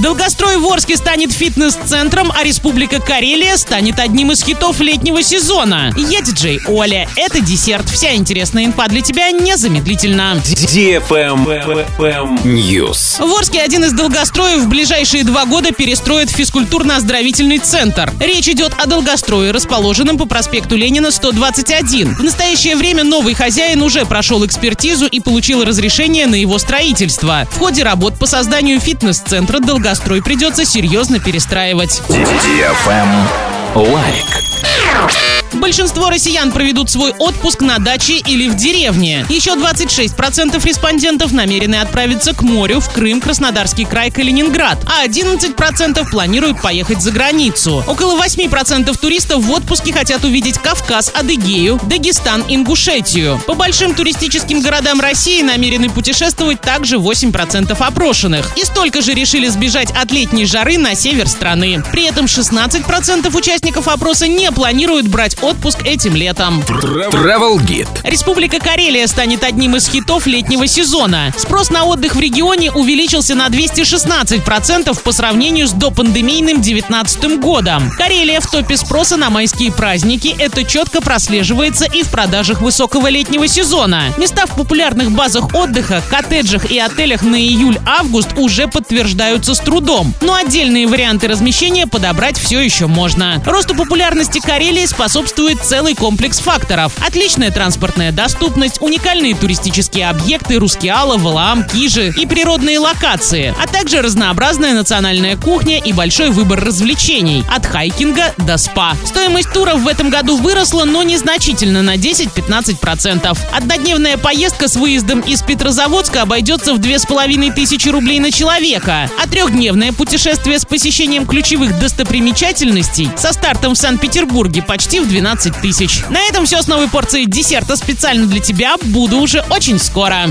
Долгострой в Орске станет фитнес-центром, а Республика Карелия станет одним из хитов летнего сезона. Я диджей Оля. Это десерт. Вся интересная инфа для тебя незамедлительно. News. В Орске один из долгостроев в ближайшие два года перестроит физкультурно-оздоровительный центр. Речь идет о долгострое, расположенном по проспекту Ленина 121. В настоящее время новый хозяин уже прошел экспертизу и получил разрешение на его строительство. В ходе работ по созданию фитнес-центра долгострой придется серьезно перестраивать. Лайк. Большинство россиян проведут свой отпуск на даче или в деревне. Еще 26% респондентов намерены отправиться к морю, в Крым, Краснодарский край, Калининград, а 11% планируют поехать за границу. Около 8% туристов в отпуске хотят увидеть Кавказ, Адыгею, Дагестан, Ингушетию. По большим туристическим городам России намерены путешествовать также 8% опрошенных. И столько же решили сбежать от летней жары на север страны. При этом 16% участников опроса не планируют брать отпуск этим летом. Travel Guide. Республика Карелия станет одним из хитов летнего сезона. Спрос на отдых в регионе увеличился на 216% по сравнению с допандемийным 2019 годом. Карелия в топе спроса на майские праздники. Это четко прослеживается и в продажах высокого летнего сезона. Места в популярных базах отдыха, коттеджах и отелях на июль-август уже подтверждаются с трудом. Но отдельные варианты размещения подобрать все еще можно. Росту популярности Карелии способствует целый комплекс факторов. Отличная транспортная доступность, уникальные туристические объекты Рускеала, Валаам, Кижи и природные локации, а также разнообразная национальная кухня и большой выбор развлечений от хайкинга до спа. Стоимость туров в этом году выросла, но незначительно на 10-15%. Однодневная поездка с выездом из Петрозаводска обойдется в 2500 рублей на человека, а трехдневное путешествие с посещением ключевых достопримечательностей со стартом в Санкт-Петербурге почти в 12 тысяч. На этом все с новой порцией десерта специально для тебя. Буду уже очень скоро.